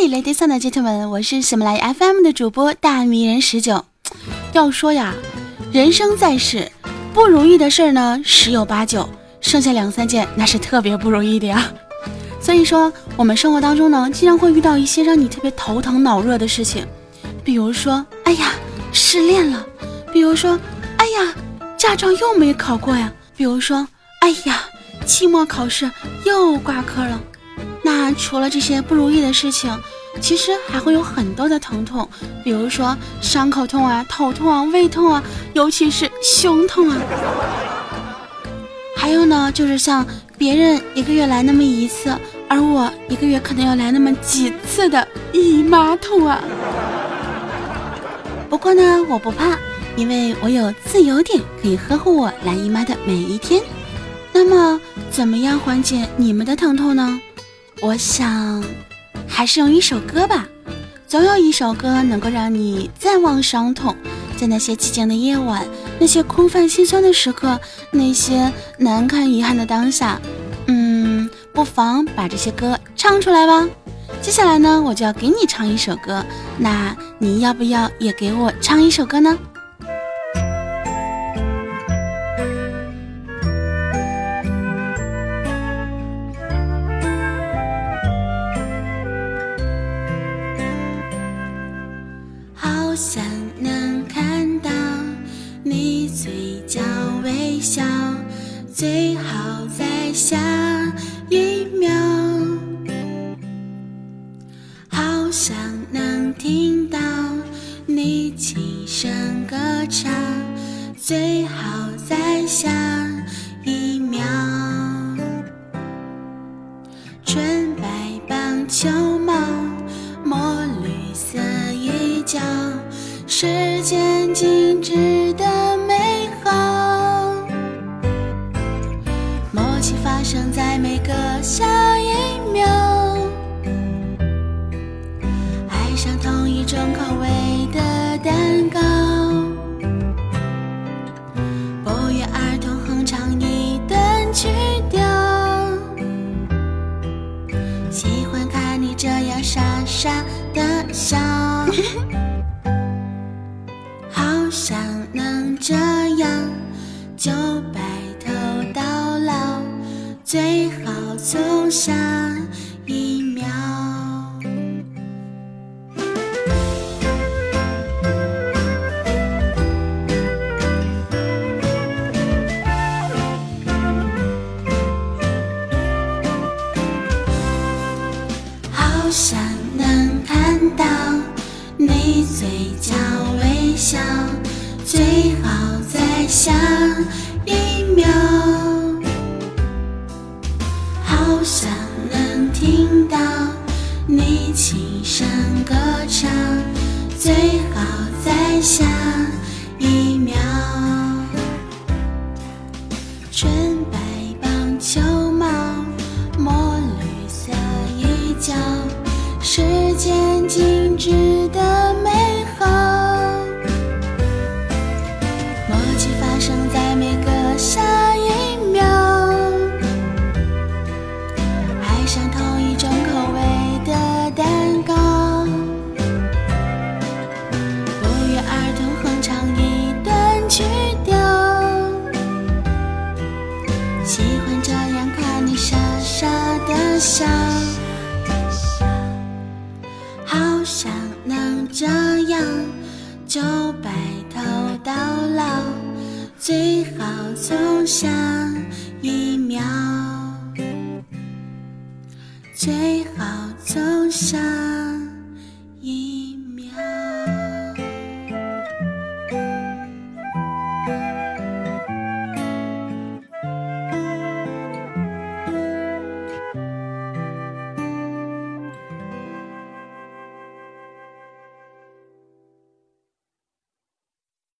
嘿，ladies and gentlemen，我是喜马拉雅 FM 的主播大迷人十九。要说呀，人生在世，不容易的事儿呢十有八九，剩下两三件那是特别不容易的呀。所以说，我们生活当中呢，经常会遇到一些让你特别头疼脑热的事情，比如说，哎呀，失恋了；比如说，哎呀，驾照又没考过呀；比如说，哎呀，期末考试又挂科了。那除了这些不如意的事情，其实还会有很多的疼痛，比如说伤口痛啊、头痛啊、胃痛啊，尤其是胸痛啊。还有呢，就是像别人一个月来那么一次，而我一个月可能要来那么几次的姨妈痛啊。不过呢，我不怕，因为我有自由点可以呵护我来姨妈的每一天。那么，怎么样缓解你们的疼痛呢？我想，还是用一首歌吧。总有一首歌能够让你暂忘伤痛，在那些寂静的夜晚，那些空泛心酸的时刻，那些难堪遗憾的当下，嗯，不妨把这些歌唱出来吧。接下来呢，我就要给你唱一首歌，那你要不要也给我唱一首歌呢？想能听到你轻声歌唱，最好在下一秒。纯白棒球帽，墨绿色衣角。时间静止的美好，默契发生在每个下一秒，种口味的蛋糕，不约而同哼唱一段曲调，喜欢看你这样傻傻的笑。好想能这样，就白头到老，最好从下到你嘴角微笑。最好在下一秒，好想能听到你轻声歌唱。最好在下笑，好想能这样，就白头到老，最好从下一秒，最好从下。